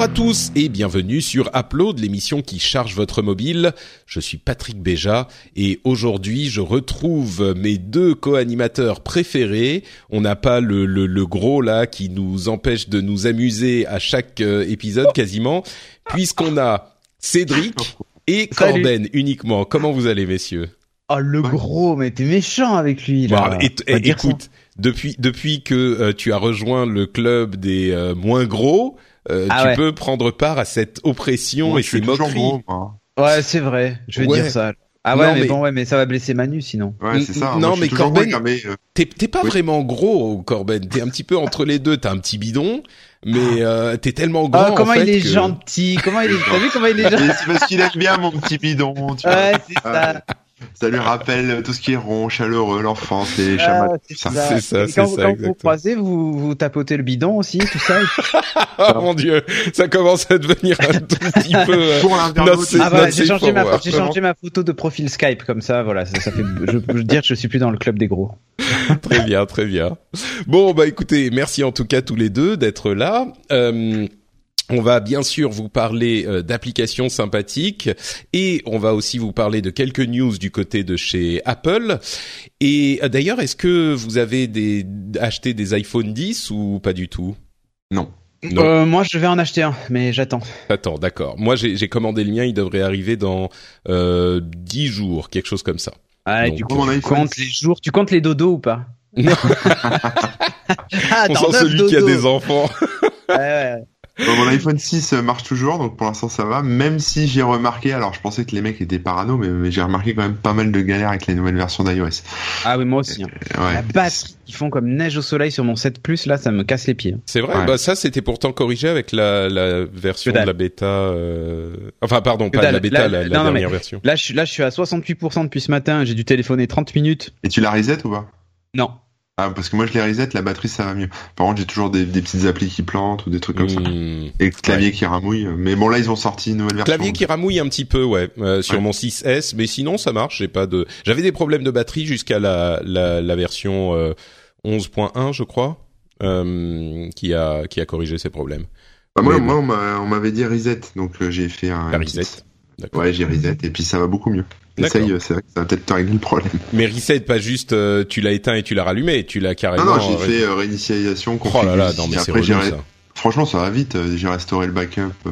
Bonjour à tous et bienvenue sur Upload, l'émission qui charge votre mobile. Je suis Patrick Béja et aujourd'hui je retrouve mes deux co-animateurs préférés. On n'a pas le, le, le, gros là qui nous empêche de nous amuser à chaque euh, épisode quasiment, puisqu'on a Cédric et Corben uniquement. Comment vous allez messieurs? Oh le gros, mais t'es méchant avec lui là. Bon, et, et, écoute, depuis depuis que euh, tu as rejoint le club des euh, moins gros, euh, ah tu ouais. peux prendre part à cette oppression moi, et ces moqueries. Gros, moi. Ouais, c'est vrai. Je vais Ouais. dire ça. Ah ouais, Non, mais, mais- bon, ouais, mais ça va blesser Manu sinon. Ouais, c'est ça. Non, Moi, je mais Corben- mais, euh, T'es pas Oui. vraiment gros, Corben. T'es un petit peu entre les deux. T'as un petit bidon, mais euh, t'es tellement grand. Ah, comment en fait, il est que- gentil. Comment il est. T'as vu comment il est gentil? c'est parce qu'il aime bien mon petit bidon. Tu vois. Ouais, c'est ça. Ça lui rappelle tout ce qui est rond, chaleureux, l'enfance, les Ah, chamas. c'est ça. ça. C'est ça, quand, ça, quand vous croisez, vous, vous tapotez le bidon aussi, tout ça. Oh mon dieu, ça commence à devenir un tout petit peu. euh, Pour Ah bah, j'ai changé, ma, ouais. j'ai changé ma photo de profil Skype comme ça, voilà, ça, ça fait, je peux dire que je suis plus dans le club des gros. très bien, très bien. Bon, bah écoutez, merci en tout cas tous les deux d'être là. Euh, on va bien sûr vous parler euh, d'applications sympathiques et on va aussi vous parler de quelques news du côté de chez Apple. Et euh, d'ailleurs, est-ce que vous avez des, acheté des iPhone 10 ou pas du tout? Non. Non. Euh, moi, je vais en acheter un, mais j'attends. Attends, d'accord. Moi, j'ai j'ai commandé le mien. Il devrait arriver dans euh, 10 jours, quelque chose comme ça. Ah, Donc, du coup, tu comptes les jours, tu comptes les dodos ou pas? Non. Ah, On sent celui qui a des enfants. Ouais, ouais. Bon, mon iPhone 6 marche toujours, donc pour l'instant ça va. Même si j'ai remarqué, alors je pensais que les mecs étaient parano, mais, mais j'ai remarqué quand même pas mal de galères avec les nouvelles versions d'iOS. Ah oui, moi aussi. hein. Ouais. La batterie qui font comme neige au soleil sur mon 7 Plus, là, ça me casse les pieds. C'est vrai. Ouais. Bah ça, c'était pourtant corrigé avec la, la version de la bêta. euh, Enfin, pardon, pas de la bêta, La- la, la non, non, dernière version. Là, je suis, là, je suis à 68% depuis ce matin, j'ai dû téléphoner 30 minutes. Et tu la reset ou pas? Non. Ah, parce que moi je les reset, la batterie ça va mieux. Par contre, j'ai toujours des, des petites applis qui plantent ou des trucs comme ça. Hmm. Et le clavier qui ramouille. Mais bon, là, ils ont sorti une nouvelle version. Clavier qui ramouille un petit peu, ouais, euh, sur Ouais. mon 6S, mais sinon ça marche. J'ai pas de. J'avais des problèmes de batterie jusqu'à la, la la version euh, 11.1, je crois, euh, qui a qui a corrigé ces problèmes. Bah, moi, moi, on m'a- on m'avait dit reset, donc euh, j'ai fait un. La reset. Ouais, j'ai reset, et puis ça va beaucoup mieux. D'accord. Essaye, euh, c'est vrai que ça va peut-être te régler le problème. Mais reset, pas juste euh, tu l'as éteint et tu l'as rallumé, tu l'as carrément. Non, non, j'ai euh, fait euh, réinitialisation, Oh là là, non mais c'est ça. Franchement, ça va vite. euh, J'ai restauré le backup, euh,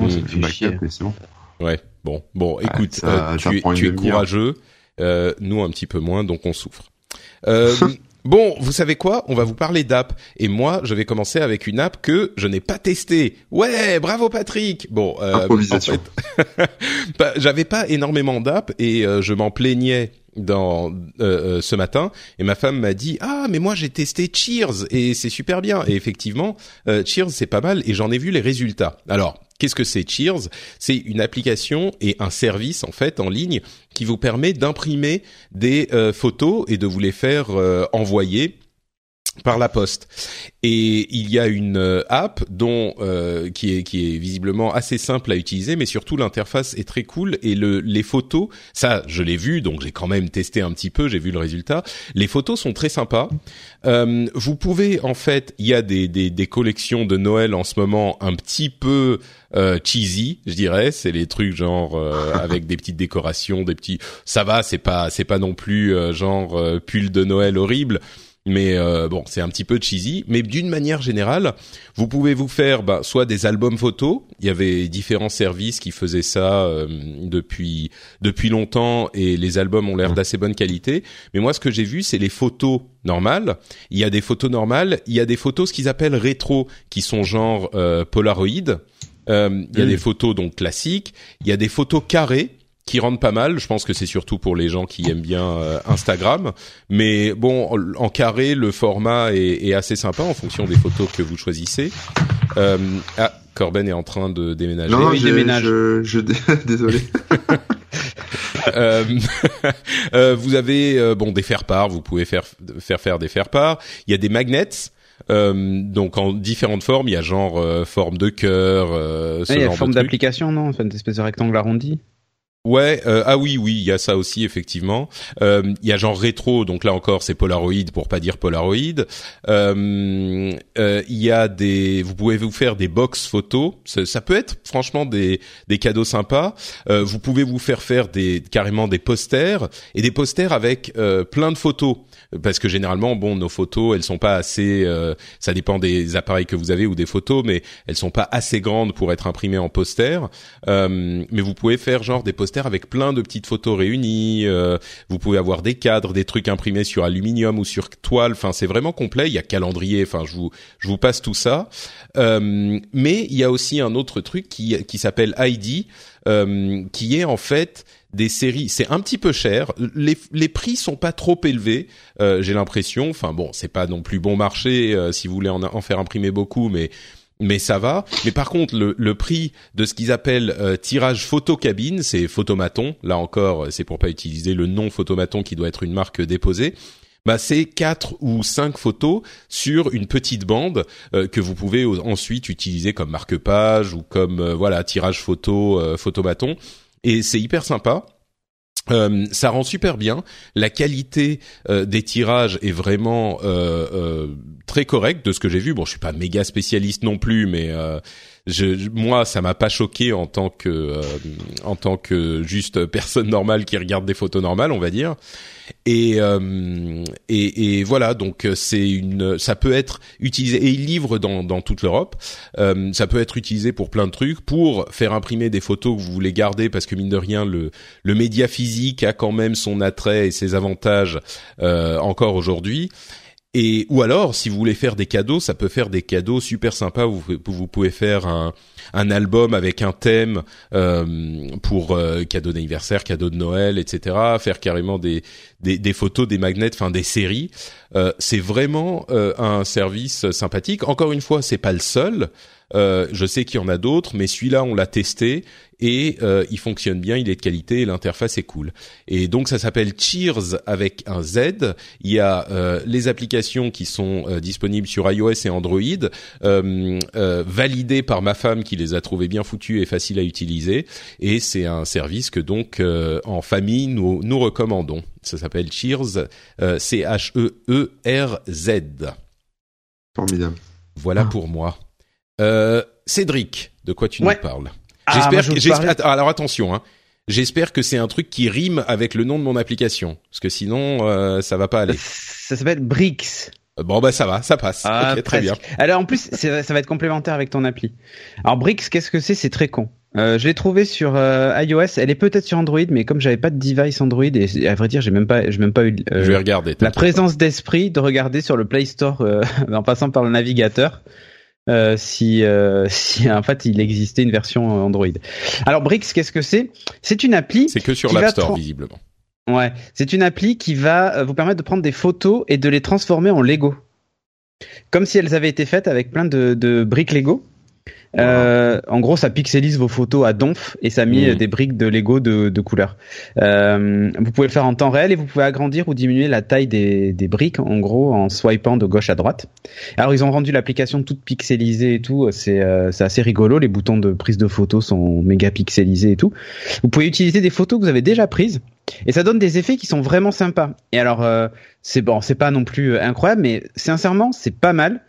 Oh, le backup, et c'est bon. Ouais. Bon, bon, écoute, ça- euh, ça tu, es, tu courageux, euh, nous un petit peu moins, donc on souffre. Bon, vous savez quoi? On va vous parler d'app. Et moi, je vais commencer avec une app que je n'ai pas testée. Ouais, bravo Patrick. Bon, euh, Improvisation. en fait, bah, j'avais pas énormément d'app et euh, je m'en plaignais dans euh, euh, ce matin et ma femme m'a dit ah mais moi j'ai testé Cheers et c'est super bien. Et effectivement euh, Cheers c'est pas mal et j'en ai vu les résultats. Alors qu'est-ce que c'est Cheers? C'est une application et un service en fait en ligne qui vous permet d'imprimer des euh, photos et de vous les faire euh, envoyer par la poste. Et il y a une euh, app dont euh, qui est qui est visiblement assez simple à utiliser, mais surtout l'interface est très cool et le les photos, ça je l'ai vu, donc j'ai quand même testé un petit peu, j'ai vu le résultat. Les photos sont très sympas. Euh, vous pouvez en fait, il y a des, des des collections de Noël en ce moment un petit peu euh, cheesy, je dirais. C'est les trucs genre euh, avec des petites décorations, des petits. Ça va, c'est pas c'est pas non plus euh, genre euh, pull de Noël horrible. Mais euh, bon, c'est un petit peu cheesy. Mais d'une manière générale, vous pouvez vous faire bah, soit des albums photos. Il y avait différents services qui faisaient ça euh, depuis depuis longtemps et les albums ont l'air Mhm. d'assez bonne qualité. Mais moi, ce que j'ai vu, c'est les photos normales. Il y a des photos normales. Il y a des photos ce qu'ils appellent rétro, qui sont genre euh, Polaroid. Euh, il y a Mhm. des photos donc classiques. Il y a des photos carrées qui rendent pas mal. Je pense que c'est surtout pour les gens qui aiment bien euh, Instagram. Mais bon, en carré, le format est, est, assez sympa en fonction des photos que vous choisissez. Euh, ah, Corben est en train de déménager. Non, je, déménage. Je, je, désolé. euh, euh, vous avez euh, bon des faire-part, vous pouvez faire faire faire des faire-part. Il y a des magnets. Euh, donc en différentes formes, il y a genre forme de cœur, euh, ce il y a forme d'application, non? Enfin, une espèce de rectangle arrondi? Ouais, euh, ah oui, oui, il y a ça aussi effectivement. Euh, il y a genre rétro, donc là encore c'est Polaroid pour pas dire Polaroid. Euh, euh, il y a des, vous pouvez vous faire des box photos. Ça, peut être franchement des des cadeaux sympas. Vous pouvez vous faire faire des carrément des posters et des posters avec plein de photos parce que généralement, bon, nos photos, elles sont pas assez. Ça dépend des appareils que vous avez ou des photos, mais elles sont pas assez grandes pour être imprimées en poster. Mais vous pouvez faire genre des posters avec plein de petites photos réunies. Euh, vous pouvez avoir des cadres, des trucs imprimés sur aluminium ou sur toile. Enfin, c'est vraiment complet. Il y a calendrier. Enfin, je vous je vous passe tout ça. mais il y a aussi un autre truc qui qui s'appelle ID, qui est en fait des séries, c'est un petit peu cher. Les, les prix sont pas trop élevés, euh, j'ai l'impression. Enfin bon, c'est pas non plus bon marché euh, si vous voulez en, en, faire imprimer beaucoup, mais mais ça va. Mais par contre, le, le prix de ce qu'ils appellent euh, tirage photo cabine, c'est photomaton. Là encore, c'est pour pas utiliser le nom photomaton qui doit être une marque déposée. Bah, c'est quatre ou cinq photos sur une petite bande que vous pouvez ensuite utiliser comme marque-page ou comme voilà tirage photo photomaton et c'est hyper sympa. Euh, ça rend super bien. La qualité euh, des tirages est vraiment euh, très correcte de ce que j'ai vu. Bon, je suis pas méga spécialiste non plus, mais je, moi, ça m'a pas choqué en tant que en tant que juste personne normale qui regarde des photos normales, on va dire. Et, euh, et, et, voilà, donc euh, c'est une, ça peut être utilisé et il livre dans, dans toute l'Europe. Euh, ça peut être utilisé pour plein de trucs, pour faire imprimer des photos que vous voulez garder parce que mine de rien le le média physique a quand même son attrait et ses avantages euh, encore aujourd'hui. Et ou alors, si vous voulez faire des cadeaux, ça peut faire des cadeaux super sympas. Vous, pouvez faire un, un album avec un thème euh, pour euh, cadeau d'anniversaire, cadeau de Noël, etc. Faire carrément des, des, des photos, des magnets, enfin des séries. Euh, c'est vraiment euh, un service sympathique. Encore une fois, c'est pas le seul. Euh, je sais qu'il y en a d'autres, mais celui-là, on l'a testé et euh, il fonctionne bien, il est de qualité et l'interface est cool. Et donc ça s'appelle Cheers avec un Z. Il y a euh, les applications qui sont euh, disponibles sur iOS et Android, euh, euh, validées par ma femme qui les a trouvées bien foutues et faciles à utiliser. Et c'est un service que donc en famille nous nous recommandons. Ça s'appelle Cheers, C H E E R Z. Formidable. Voilà ah. pour moi. Euh, Cédric, de quoi tu ouais. nous parles? Ah, J'espère que alors attention hein. J'espère que c'est un truc qui rime avec le nom de mon application parce que sinon euh, ça va pas aller. Ça s'appelle Brix. Bon bah ça va, ça passe. Ah, okay, très bien. Alors en plus ça va être complémentaire avec ton appli. Alors Brix, qu'est-ce que c'est? C'est très con. Euh, je l'ai trouvé sur euh, iOS. Elle est peut-être sur Android, mais comme j'avais pas de device Android et à vrai dire, j'ai même pas, j'ai même pas eu euh, je vais regarder, la présence d'esprit de regarder sur le Play Store euh, en passant par le navigateur. Euh, si, euh, si en fait il existait une version Android. Alors Brix, qu'est-ce que c'est? C'est une appli. C'est que sur l'App Store visiblement. Ouais, c'est une appli qui va vous permettre de prendre des photos et de les transformer en Lego, comme si elles avaient été faites avec plein de, de briques Lego. Euh, en gros, ça pixelise vos photos à donf et ça met mmh. des briques de Lego de, de couleur. Euh, vous pouvez le faire en temps réel et vous pouvez agrandir ou diminuer la taille des, des briques, en gros, en swipant de gauche à droite. Alors, ils ont rendu l'application toute pixelisée et tout. C'est euh, assez rigolo. Les boutons de prise de photos sont méga pixelisés et tout. Vous pouvez utiliser des photos que vous avez déjà prises et ça donne des effets qui sont vraiment sympas. Et alors, euh, c'est bon, c'est pas non plus incroyable, mais sincèrement, c'est pas mal.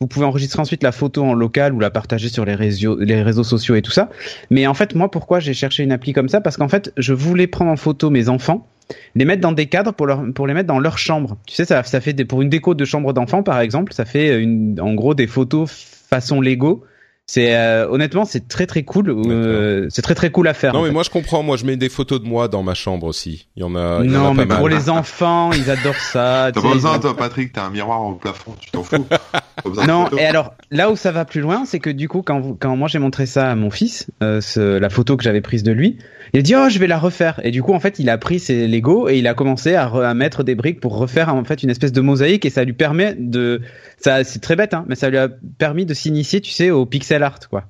Vous pouvez enregistrer ensuite la photo en local ou la partager sur les réseaux, les réseaux sociaux et tout ça. Mais en fait, moi, pourquoi j'ai cherché une appli comme ça? Parce qu'en fait, je voulais prendre en photo mes enfants, les mettre dans des cadres pour, leur, pour les mettre dans leur chambre. Tu sais, ça, ça fait des, pour une déco de chambre d'enfant, par exemple, ça fait une, en gros des photos façon Lego C'est euh, honnêtement, c'est très très cool. Euh, c'est très très cool à faire. Non, mais moi je comprends. Moi, je mets des photos de moi dans ma chambre aussi. Il y en a. Il y non, en a pas mais mal. pour les enfants, ils adorent ça. T'as pas besoin, toi, Patrick, t'as un miroir au plafond, tu t'en fous. Pas besoin de Non, et alors là où ça va plus loin, c'est que du coup, quand, vous- quand moi j'ai montré ça à mon fils, euh, ce- la photo que j'avais prise de lui, il a dit oh je vais la refaire. Et du coup, en fait, il a pris ses Lego et il a commencé à, re- à mettre des briques pour refaire en fait une espèce de mosaïque et ça lui permet de, ça c'est très bête, hein, mais ça lui a permis de s'initier, tu sais, au pixel art quoi.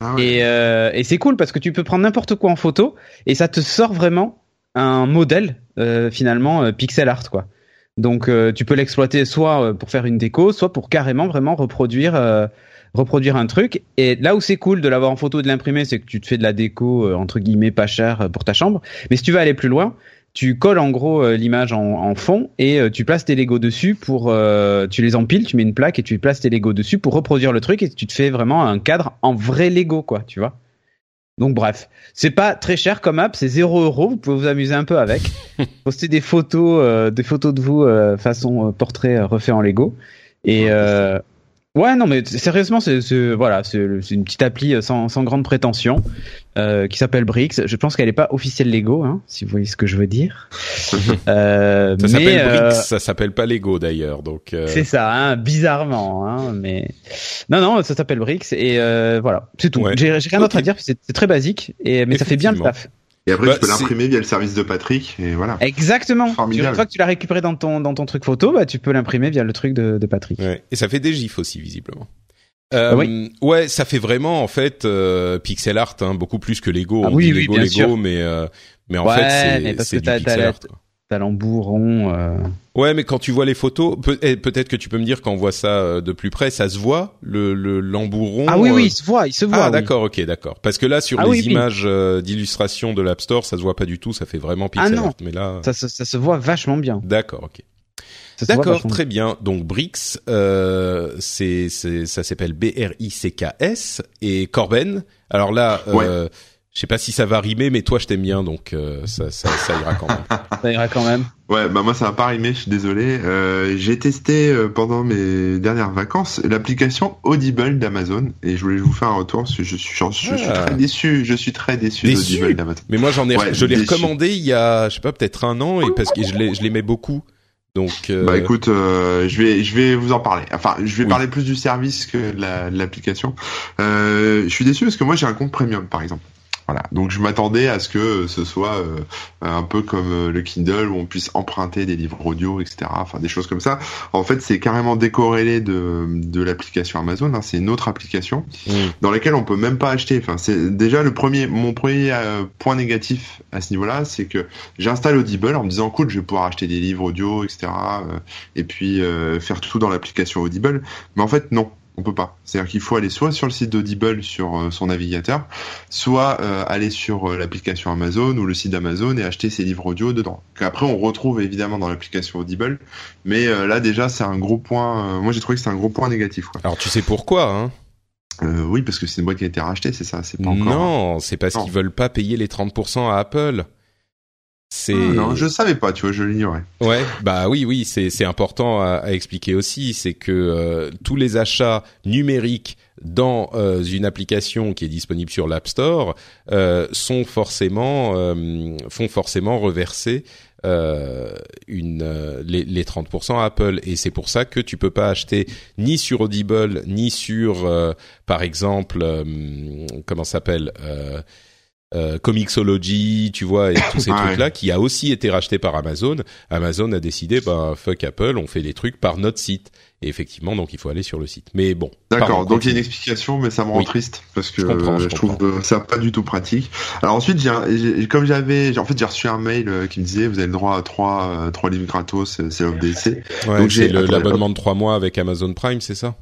Ah ouais. Et, euh, et c'est cool parce que tu peux prendre n'importe quoi en photo et ça te sort vraiment un modèle euh, finalement euh, pixel art quoi. Donc euh, tu peux l'exploiter soit pour faire une déco, soit pour carrément vraiment reproduire euh, reproduire un truc. Et là où c'est cool de l'avoir en photo et de l'imprimer, c'est que tu te fais de la déco euh, entre guillemets pas cher euh, pour ta chambre. Mais si tu veux aller plus loin, tu colles en gros euh, l'image en, en fond et euh, tu places tes Lego dessus pour euh, tu les empiles, tu mets une plaque et tu places tes Lego dessus pour reproduire le truc et tu te fais vraiment un cadre en vrai Lego quoi, tu vois. Donc bref, c'est pas très cher comme app, c'est 0 euros, vous pouvez vous amuser un peu avec. Poster des photos, euh, des photos de vous euh, façon euh, portrait euh, refait en Lego. Et euh, ouais, non mais sérieusement, c'est voilà, c'est une petite appli euh, sans, sans grande prétention euh, qui s'appelle Brix. Je pense qu'elle est pas officielle Lego, hein, si vous voyez ce que je veux dire. Euh, Ça s'appelle euh, Brix, ça s'appelle pas Lego d'ailleurs. Donc. euh, c'est ça, hein, bizarrement, hein, mais non, non, ça s'appelle Brix et euh, voilà, c'est tout. Ouais. J'ai rien d'autre à dire, c'est très basique et mais ça fait bien le taf. Et après, Bah, tu peux l'imprimer via le service de Patrick, et voilà. Exactement. Formidable. Une fois que tu l'as récupéré dans ton dans ton truc photo, bah tu peux l'imprimer via le truc de, de Patrick. Ouais. Et ça fait des gifs aussi visiblement. Euh, oui. Ouais, ça fait vraiment en fait euh, pixel art, hein, beaucoup plus que Lego. Ah On oui, dit oui, Lego, bien Lego, sûr. mais euh, mais en Ouais, fait c'est du pixel art. quoi. T'as l'embouron. Euh... Ouais, mais quand tu vois les photos, eh, peut-être que tu peux me dire quand on voit ça euh, de plus près, ça se voit le le l'embouron. Ah oui, euh, oui, il se voit, il se voit. Ah oui. d'accord, ok, d'accord. Parce que là, sur Ah les oui, images euh, d'illustration de l'App Store, ça se voit pas du tout, ça fait vraiment pixel Ah non. art. Mais là, Ça, se- ça se voit vachement bien. d'accord, ok. Ça se voit D'accord, très bien. Donc Brix, euh, c'est c'est ça s'appelle B R I C K S et Corben. Alors là, euh, je sais pas si ça va rimer, mais toi je t'aime bien, donc euh, ça, ça ça ira quand même. Ça ira quand même. Ouais, bah moi ça va pas rimer, je suis désolé. Euh, j'ai testé euh, pendant mes dernières vacances l'application Audible d'Amazon et je voulais vous faire un retour parce que je suis, je suis Ah. très déçu, je suis très déçu, Déçu d'Audible d'Amazon. Mais moi j'en ai, Ouais, je l'ai recommandé il y a, je sais pas, peut-être un an, et parce que je l'ai- je l'aimais beaucoup. Donc euh, Bah écoute, euh, je vais je vais vous en parler. Enfin, je vais Oui. parler plus du service que de la- de l'application. Euh, je suis déçu parce que moi j'ai un compte premium par exemple. Voilà. Donc je m'attendais à ce que ce soit euh, un peu comme euh, le Kindle où on puisse emprunter des livres audio, etc. Enfin des choses comme ça. En fait, c'est carrément décorrélé de de l'application Amazon. hein. C'est une autre application mm, dans laquelle on peut même pas acheter. Enfin, c'est déjà le premier, mon premier euh, point négatif à ce niveau-là, c'est que j'installe Audible en me disant cool, je vais pouvoir acheter des livres audio, etc. euh, et puis euh, faire tout dans l'application Audible. Mais en fait, non. On peut pas. C'est-à-dire qu'il faut aller soit sur le site d'Audible sur euh, son navigateur, soit euh, aller sur euh, l'application Amazon ou le site d'Amazon et acheter ses livres audio dedans. Qu'après on retrouve évidemment dans l'application Audible, mais euh, là déjà c'est un gros point. euh, moi j'ai trouvé que c'est un gros point négatif. Quoi. Alors tu sais pourquoi hein? Euh, oui parce que c'est une boîte qui a été rachetée, c'est ça. C'est pas encore. Non, c'est parce qu'ils veulent pas payer les 30% à Apple. C'est Ah, non, je savais pas, tu vois, je l'ignorais. Ouais, bah oui, oui, c'est c'est important à, à expliquer aussi, c'est que euh, tous les achats numériques dans euh, une application qui est disponible sur l'App Store euh, sont forcément euh, font forcément reverser euh, une euh, les, les 30% à Apple et c'est pour ça que tu peux pas acheter ni sur Audible ni sur euh, par exemple euh, comment ça s'appelle euh, euh, Comixology, tu vois, et tous ces Ouais. trucs-là, qui a aussi été racheté par Amazon. Amazon a décidé, bah fuck Apple, on fait les trucs par notre site. Et effectivement, donc il faut aller sur le site. Mais bon. D'accord, donc il y a une explication, mais ça me rend Oui. triste parce que Je comprends, euh, je je, trouve ça pas du tout pratique. Alors ensuite, j'ai, un- j'ai- comme j'avais, j'ai- en fait, j'ai reçu un mail euh, qui me disait vous avez le droit à trois, euh, trois livres gratos, euh, c'est l'OFDC. Ouais, donc c'est j'ai- l'abonnement de trois mois avec Amazon Prime, c'est ça?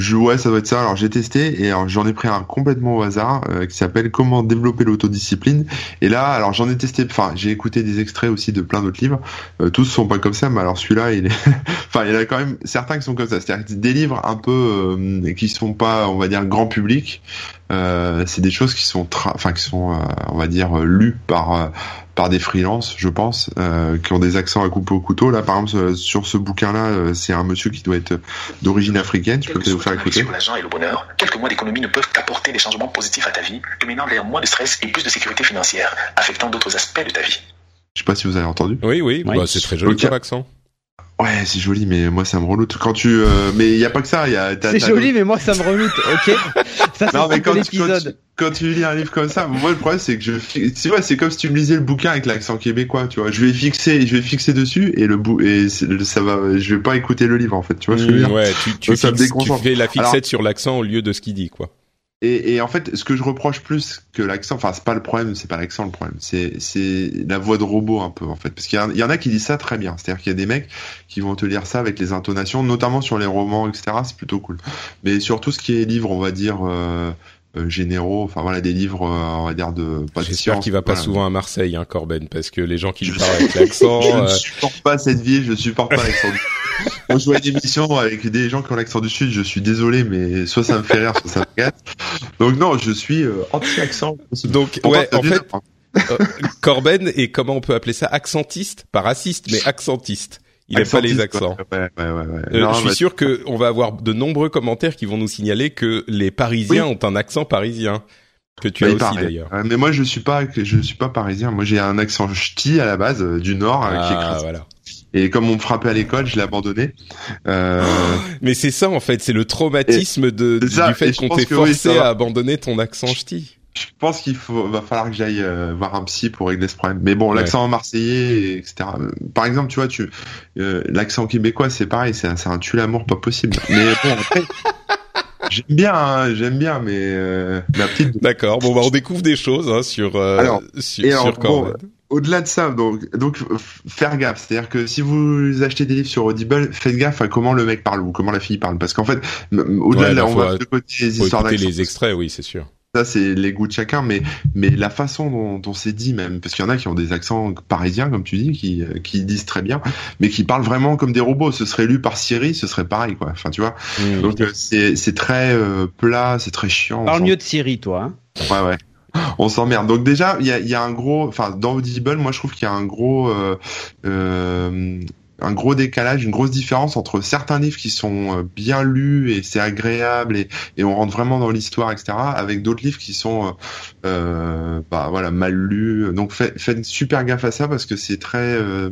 Je, ouais, ça doit être ça. Alors j'ai testé et j'en ai pris un complètement au hasard euh, qui s'appelle Comment développer l'autodiscipline. Et là, alors j'en ai testé. Enfin, j'ai écouté des extraits aussi de plein d'autres livres. Euh, tous sont pas comme ça, mais alors celui-là, il est. enfin, il y en a quand même certains qui sont comme ça. C'est-à-dire des livres un peu euh, qui sont pas, on va dire, grand public. Euh, c'est des choses qui sont, enfin, qui sont, euh, on va dire, lues par. Euh, par des freelances, je pense, euh, qui ont des accents à couper au couteau. Là, par exemple, sur ce bouquin-là, c'est un monsieur qui doit être d'origine africaine. Je peux peut-être vous faire écouter. l'argent et le bonheur, quelques mois d'économie ne peuvent apporter des changements positifs à ta vie, dominant vers moins de stress et plus de sécurité financière, affectant d'autres aspects de ta vie. Je sais pas si vous avez entendu. Oui, oui, Bah, c'est très joli okay. accent. Ouais, c'est joli, mais moi ça me reloute. Quand tu, euh, mais il y a pas que ça. Il y a. C'est joli, mais moi ça me reloute. Ok? Ça non, mais quand tu, quand, tu, lis un livre comme ça, moi le problème c'est que je, c'est vrai, c'est comme si tu me lisais le bouquin avec l'accent québécois, tu vois. Je vais fixer, je vais fixer dessus et le bout et ça va. Je vais pas écouter le livre en fait, tu vois. ce que je veux dire? ouais, tu, tu, fixes, tu fais la fixette sur l'accent au lieu de ce qu'il dit, quoi. Et, en fait, ce que je reproche plus que l'accent, enfin, c'est pas le problème, c'est pas l'accent le problème, c'est la voix de robot un peu en fait, parce qu'il y, en a qui disent ça très bien, c'est-à-dire qu'il y a des mecs qui vont te lire ça avec les intonations, notamment sur les romans, etc. C'est plutôt cool. Mais sur tout ce qui est livre, on va dire. Euh, généraux, enfin voilà des livres, euh, on va dire de. J'espère qu'il va pas souvent à Marseille, hein, Corben, parce que les gens qui lui parlent avec l'accent. je ne euh, supporte pas cette ville, je supporte pas l'accent. Quand je vois une émission avec des gens qui ont l'accent du sud, je suis désolé, mais soit ça me fait rire, soit ça me gâte. Donc non, je suis anti-accent. Donc ouais, en fait, Corben est comment on peut appeler ça accentiste, pas raciste, mais accentiste. Il n'aime pas les accents. Ouais, ouais, ouais, euh, je suis sûr que on va avoir de nombreux commentaires qui vont nous signaler que les Parisiens ont un accent parisien que tu as aussi d'ailleurs. mais moi je suis pas je suis pas parisien. Moi j'ai un accent ch'ti à la base euh, du nord euh, ah, voilà. Et comme on me frappait à l'école, je l'ai abandonné. Euh... mais c'est ça en fait, c'est le traumatisme de, du fait qu'on t'ait forcé à abandonner ton accent ch'ti je pense qu'il va falloir que j'aille euh, voir un psy pour régler ce problème. Mais bon, l'accent marseillais, etc. Par exemple, tu vois, tu euh, l'accent québécois, c'est pareil, c'est un, un tue l'amour pas possible. Mais bon, après. J'aime bien, hein, j'aime bien, mais euh, la petite. D'accord. Bon, bah, on découvre des choses hein, sur alors, sur, bon, Au-delà de ça, donc, donc faire gaffe, c'est-à-dire que si vous achetez des livres sur Audible, faites gaffe à comment le mec parle ou comment la fille parle, parce qu'en fait, au-delà de là, on va de côté les histoires les extraits, oui, c'est sûr ça c'est les goûts de chacun, mais mais la façon dont, dont c'est dit même, parce qu'il y en a qui ont des accents parisiens comme tu dis, qui qui disent très bien, mais qui parlent vraiment comme des robots. Ce serait lu par Siri, ce serait pareil quoi. Enfin tu vois. Donc euh, c'est c'est très euh, plat, c'est très chiant. Parle mieux de Siri toi. Hein ouais ouais. On s'emmerde. Donc déjà, il y a, y a un gros, enfin dans Audible, moi je trouve qu'il y a un gros euh, euh, un gros décalage, une grosse différence entre certains livres qui sont euh, bien lus et c'est agréable et, on rentre vraiment dans l'histoire, etc. Avec d'autres livres qui sont euh, euh, bah, voilà mal lus. Donc faites, faites super gaffe à ça parce que c'est très euh,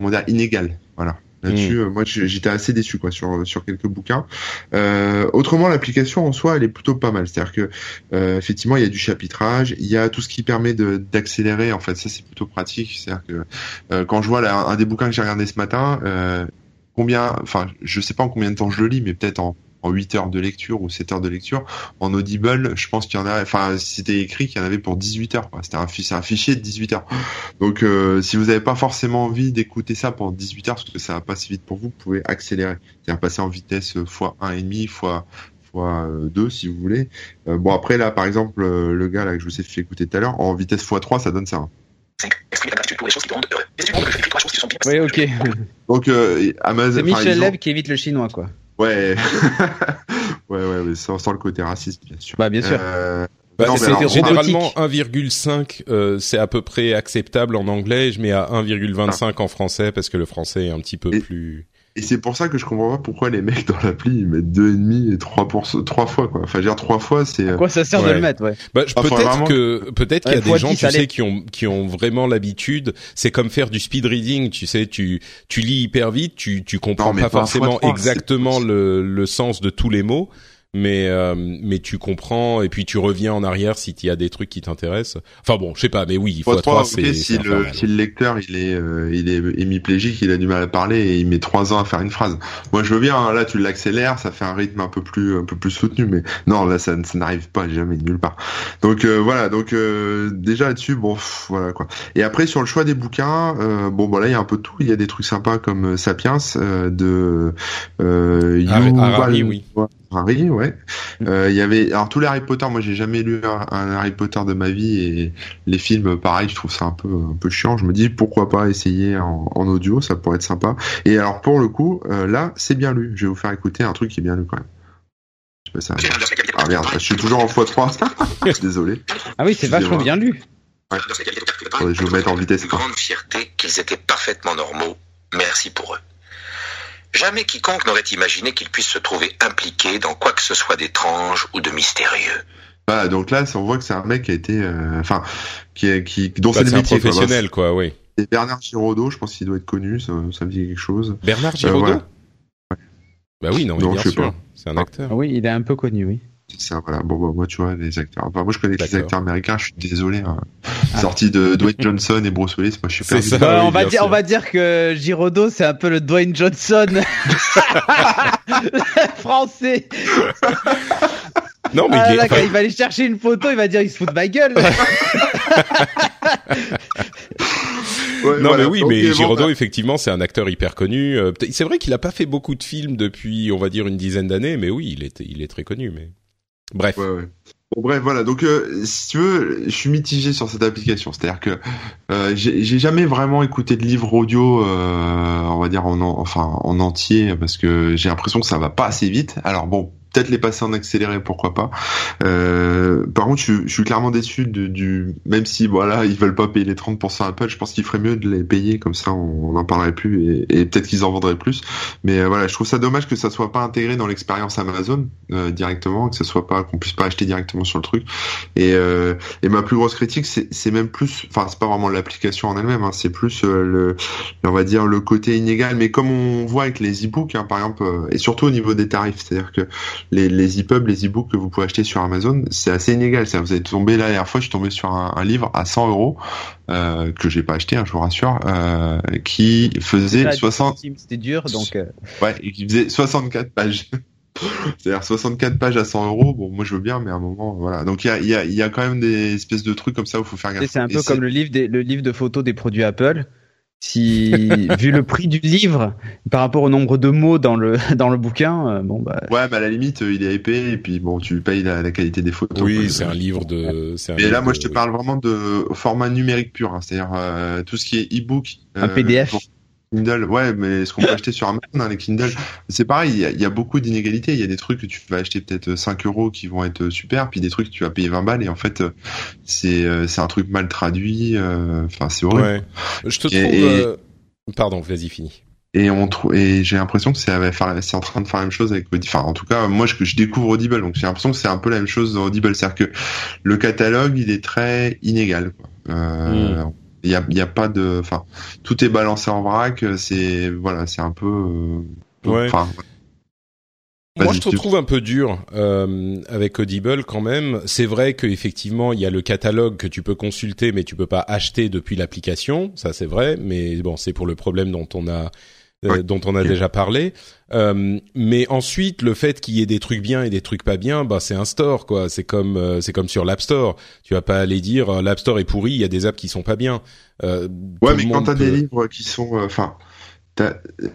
on dire inégal. Voilà. Là-dessus, mm. moi, j'étais assez déçu quoi sur sur quelques bouquins. Euh, autrement, l'application en soi, elle est plutôt pas mal. C'est-à-dire que euh, effectivement, il y a du chapitrage, il y a tout ce qui permet de d'accélérer. En fait, ça c'est plutôt pratique. C'est-à-dire que euh, quand je vois là, un des bouquins que j'ai regardé ce matin, euh, combien, enfin, je sais pas en combien de temps je le lis, mais peut-être en en 8 heures de lecture ou 7 heures de lecture. En Audible, je pense qu'il y en a, enfin, c'était écrit qu'il y en avait pour 18 heures. C'était un, un, fichier de 18 heures. Donc, euh, si vous n'avez pas forcément envie d'écouter ça pendant 18 heures, parce que ça va pas si vite pour vous, vous pouvez accélérer. C'est-à-dire passer en vitesse fois 1,5, fois fois 2 si vous voulez. Euh, bon après là par exemple euh, le gars là que je vous ai fait écouter tout à l'heure en vitesse x3 ça donne ça. Hein. Oui ok. Donc euh, Amazon. C'est Michel Leb qui évite le chinois quoi. Ouais. ouais, ouais, mais sans, sans, le côté raciste, bien sûr. Bah, bien sûr. Euh... Bah, c'est généralement 1,5, euh, c'est à peu près acceptable en anglais. Je mets à 1,25 ah. en français parce que le français est un petit peu plus. Et c'est pour ça que je comprends pas pourquoi les mecs dans l'appli ils mettent deux et demi et trois pour trois fois quoi. Enfin, je veux dire trois fois c'est. À quoi ça sert de le mettre ouais. Bah, peut-être que peut-être qu'il y a des gens tu sais qui ont qui ont vraiment l'habitude. C'est comme faire du speed reading. Tu sais, tu tu lis hyper vite, tu tu comprends pas forcément exactement le le sens de tous les mots mais euh, mais tu comprends et puis tu reviens en arrière si il y a des trucs qui t'intéressent. Enfin bon, je sais pas, mais oui, il faut trois. c'est si le si le lecteur il est euh, il est hémiplégique, il a du mal à parler et il met trois ans à faire une phrase. Moi je veux bien, hein, là tu l'accélères, ça fait un rythme un peu plus un peu plus soutenu, mais non là ça, ça n'arrive pas jamais nulle part. Donc euh, voilà, donc déjà là-dessus bon voilà quoi. Et après sur le choix des bouquins, bon bon là il y a un peu de tout, il y a des trucs sympas comme Sapiens de euh, Harari, oui. Harry, ouais. Mm. Euh, Il y avait alors tous les Harry Potter. Moi, j'ai jamais lu un, Harry Potter de ma vie et les films, pareil, je trouve ça un peu un peu chiant. Je me dis pourquoi pas essayer en, en audio, ça pourrait être sympa. Et alors pour le coup, euh, là, c'est bien lu. Je vais vous faire écouter un truc qui est bien lu quand même. Je sais pas ça. Ah merde, je suis toujours en x3. Désolé. Ah oui, c'est vachement bien lu. Ouais. Attendez, je vais vous mettre en vitesse. Une grande fierté qu'ils étaient parfaitement normaux. Merci pour eux. Jamais quiconque n'aurait imaginé qu'ils puissent se trouver impliqués dans quoi que ce soit d'étrange ou de mystérieux. Voilà, donc là, on voit que c'est un mec qui a été, euh, enfin, qui, qui, dont Bah, c'est le un métier. quoi. professionnel, quoi, oui. C'est Bernard Giraudot, je pense qu'il doit être connu, ça, ça me dit quelque chose. Bernard Giraudot voilà. Bah oui, non, mais Non, bien je sais sûr. pas. C'est un acteur. Ah oui, il est un peu connu, oui. C'est ça, voilà. Bon, bah, moi, tu vois, les acteurs. Enfin, moi, je connais les acteurs américains, je suis désolé. Hein. Sorti de Dwayne Johnson et Bruce Willis, moi, je suis perdu. ça. Bah, oui, on, va dire, on va dire que Giraudot, c'est un peu le Dwayne Johnson français. Non, mais Ah, il est- là, enfin, quand il va aller chercher une photo, il va dire il se fout de ma gueule. Ouais, Non voilà. mais oui, mais Giraudot bah, effectivement c'est un acteur hyper connu. Euh, c'est vrai qu'il a pas fait beaucoup de films depuis on va dire une dizaine d'années, mais oui il est il est très connu. Mais bref, Ouais, ouais. Bon, bref, voilà. Donc, euh, si tu veux, je suis mitigé sur cette application. C'est-à-dire que euh, j'ai jamais vraiment écouté de livre audio, euh, on va dire en, en- enfin en entier, parce que j'ai l'impression que ça va pas assez vite. Alors bon, peut-être les passer en accéléré, pourquoi pas. Euh, par contre, je, je suis clairement déçu de- du, même si voilà, ils veulent pas payer les 30% Apple, je pense qu'il ferait mieux de les payer comme ça, on n'en parlerait plus et, et peut-être qu'ils en vendraient plus. Mais euh, voilà, je trouve ça dommage que ça soit pas intégré dans l'expérience Amazon euh, directement, que ça soit pas qu'on puisse pas acheter directement sur le truc. Et, euh, et ma plus grosse critique, c'est même plus, enfin c'est pas vraiment l'application en elle-même, hein, c'est plus euh, le, on va dire le côté inégal. Mais comme on voit avec les e-books, hein, par exemple, et surtout au niveau des tarifs, c'est-à-dire que les, les e-pubs, les e-books que vous pouvez acheter sur Amazon, c'est assez inégal. Ça, vous êtes tombé la dernière fois, je suis tombé sur un, un livre à 100 euros euh, que j'ai pas acheté, hein, je vous rassure, euh, qui faisait Ça, 60, C'était dur, donc. euh, Ouais, et qui faisait 64 pages. C'est-à-dire 64 pages à 100 euros. Bon, moi je veux bien, mais à un moment, voilà. Donc il y a, y, a, y a quand même des espèces de trucs comme ça où il faut faire gaffe. c'est un peu comme le livre, des, le livre de photos des produits Apple. Si, vu le prix du livre par rapport au nombre de mots dans le dans le bouquin, euh, bon bah. Ouais, mais à la limite, euh, il est épais et puis bon, tu payes la, la qualité des photos. oui c'est un livre de. un Mais livre là, moi, de- je te parle vraiment de format numérique pur, hein. c'est-à-dire euh, tout ce qui est e-book. Un euh, PDF. pour Kindle, ouais, mais ce qu'on peut acheter sur Amazon, hein, les Kindle, c'est pareil, il y, a, il y a beaucoup d'inégalités. Il y a des trucs que tu vas acheter peut-être 5 euros qui vont être super, puis des trucs que tu vas payer 20 balles et en fait, c'est euh, c'est un truc mal traduit. euh, Enfin, c'est horrible. Ouais. Je te Et- trouve. et- euh, Pardon, vas-y fini. Et on trouve, et j'ai l'impression que c'est en train de faire la même chose avec Audible. Enfin, en tout cas, moi, je, je découvre Audible, donc j'ai l'impression que c'est un peu la même chose dans Audible, c'est-à-dire que le catalogue, il est très inégal. quoi. Euh, Il y a, il y a pas de, enfin, tout est balancé en vrac. C'est voilà, c'est un peu. euh, Ouais. Enfin, Moi, je te tu- trouve un peu dur euh, avec Audible quand même. C'est vrai qu'effectivement, il y a le catalogue que tu peux consulter, mais tu peux pas acheter depuis l'application. Ça, c'est vrai. Mais bon, c'est pour le problème dont on a euh, dont on a déjà parlé. Euh, mais ensuite, le fait qu'il y ait des trucs bien et des trucs pas bien, bah c'est un store quoi. C'est comme euh, c'est comme sur l'App Store. Tu vas pas aller dire euh, l'App Store est pourri, il y a des apps qui sont pas bien. Euh, ouais, mais quand t'as des livres qui sont, enfin,